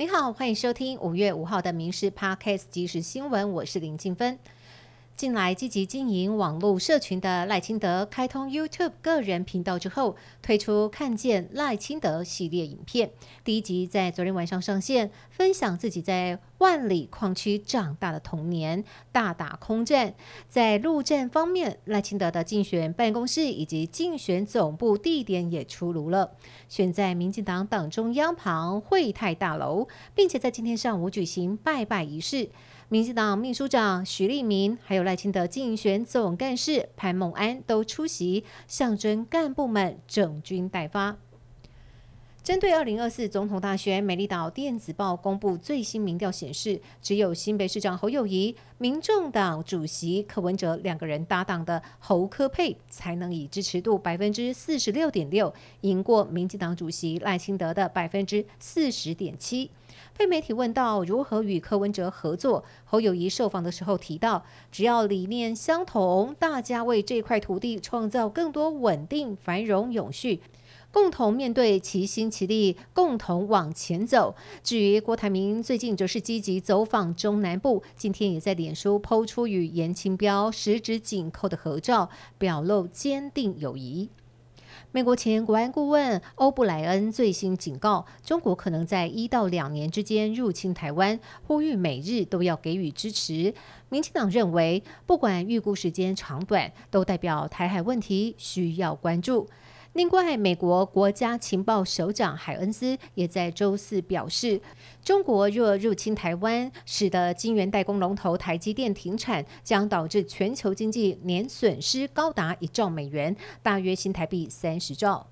您好，欢迎收听五月五号的《民事 Podcast 即时新闻》，我是林静芬。近来积极经营网络社群的赖清德开通 YouTube 个人频道之后，推出“看见赖清德”系列影片。第一集在昨天晚上上线，分享自己在万里矿区长大的童年，大打空战。在陆战方面，赖清德的竞选办公室以及竞选总部地点也出炉了，选在民进党党中央旁惠泰大楼，并且在今天上午举行拜拜仪式。民进党秘书长徐立明，还有赖清德竞选总干事潘孟安都出席，象征干部们整军待发。针对二零二四总统大选，美丽岛电子报公布最新民调显示，只有新北市长侯友谊、民众党主席柯文哲两个人搭档的侯科佩，才能以支持度百分之四十六点六，赢过民进党主席赖清德的百分之四十点七。被媒体问到如何与柯文哲合作，侯友谊受访的时候提到，只要理念相同，大家为这块土地创造更多稳定、繁荣、永续，共同面对，齐心齐力，共同往前走。至于郭台铭，最近则是积极走访中南部，今天也在脸书抛出与严清标十指紧扣的合照，表露坚定友谊。美国前国安顾问欧布莱恩最新警告，中国可能在一到两年之间入侵台湾，呼吁美日都要给予支持。民进党认为，不管预估时间长短，都代表台海问题需要关注。另外，美国国家情报首长海恩斯也在周四表示，中国若入侵台湾，使得晶圆代工龙头台积电停产，将导致全球经济年损失高达一兆美元，大约新台币三十兆。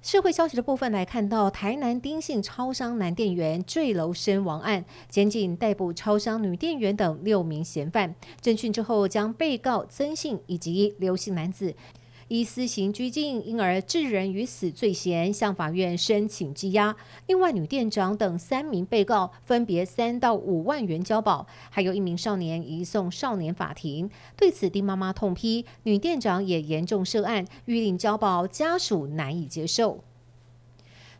社会消息的部分来看到，台南丁姓超商男店员坠楼身亡案，检警逮捕超商女店员等六名嫌犯，侦讯之后将被告曾姓以及刘姓男子。依私刑拘禁，因而致人于死罪嫌，向法院申请羁押。另外，女店长等三名被告分别三到五万元交保，还有一名少年移送少年法庭。对此，丁妈妈痛批女店长也严重涉案，预令交保，家属难以接受。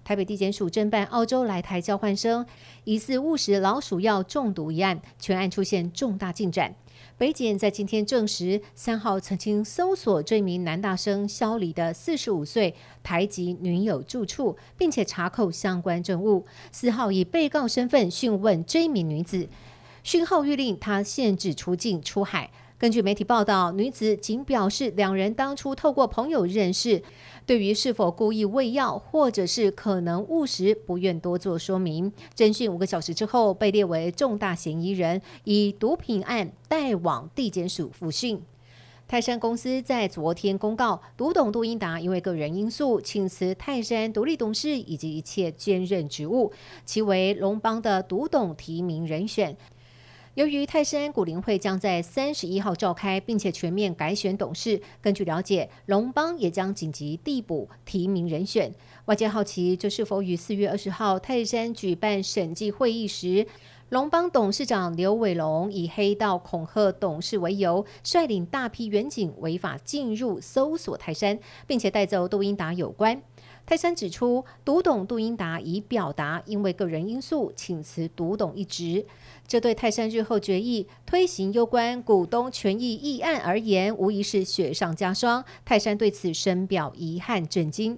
台北地检署侦办澳洲来台交换生疑似误食老鼠药中毒一案，全案出现重大进展。北检在今天证实，三号曾经搜索这名男大生肖黎的四十五岁台籍女友住处，并且查扣相关证物。四号以被告身份讯问这名女子，讯后谕令她限制出境出海。根据媒体报道，女子仅表示两人当初透过朋友认识。对于是否故意喂药，或者是可能误食，不愿多做说明。侦讯五个小时之后，被列为重大嫌疑人，以毒品案带往地检署复讯。泰山公司在昨天公告，独董杜英达因为个人因素，请辞泰山独立董事以及一切兼任职务，其为龙邦的独董提名人选。由于泰山股林会将在三十一号召开，并且全面改选董事，根据了解，龙邦也将紧急递补提名人选。外界好奇，这是否与四月二十号泰山举办审计会议时，龙邦董事长刘伟龙以黑道恐吓董事为由，率领大批远警违法进入搜索泰山，并且带走杜英达有关？泰山指出，独董杜英达已表达因为个人因素请辞独董一职，这对泰山日后决议推行攸关股东权益议案而言，无疑是雪上加霜。泰山对此深表遗憾震惊。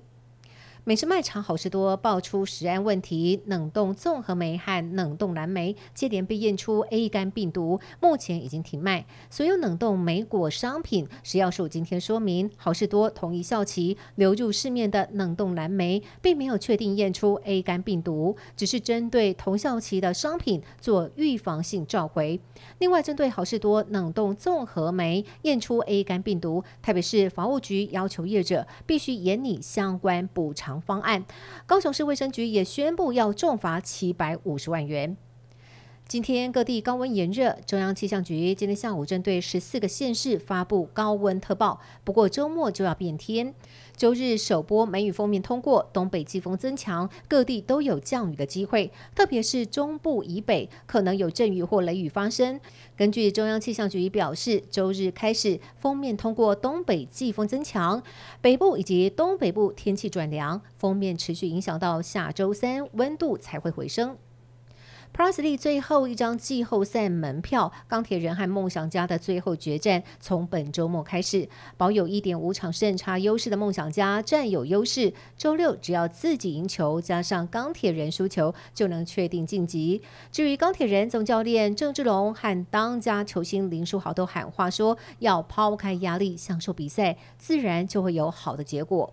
美食卖场好事多爆出食安问题，冷冻综合酶和冷冻蓝莓接连被验出 A 肝病毒，目前已经停卖。所有冷冻莓果商品，食药署今天说明，好事多同意效期流入市面的冷冻蓝莓，并没有确定验出 A 肝病毒，只是针对同效期的商品做预防性召回。另外，针对好事多冷冻综合酶验出 A 肝病毒，台北市防务局要求业者必须严拟相关补偿。方案，高雄市卫生局也宣布要重罚七百五十万元。今天各地高温炎热，中央气象局今天下午针对十四个县市发布高温特报。不过周末就要变天，周日首波梅雨锋面通过，东北季风增强，各地都有降雨的机会，特别是中部以北可能有阵雨或雷雨发生。根据中央气象局表示，周日开始锋面通过东北季风增强，北部以及东北部天气转凉，锋面持续影响到下周三，温度才会回升。Prosley 最后一张季后赛门票，钢铁人和梦想家的最后决战从本周末开始。保有一点五场胜差优势的梦想家占有优势，周六只要自己赢球，加上钢铁人输球，就能确定晋级。至于钢铁人总教练郑志龙和当家球星林书豪都喊话说，要抛开压力，享受比赛，自然就会有好的结果。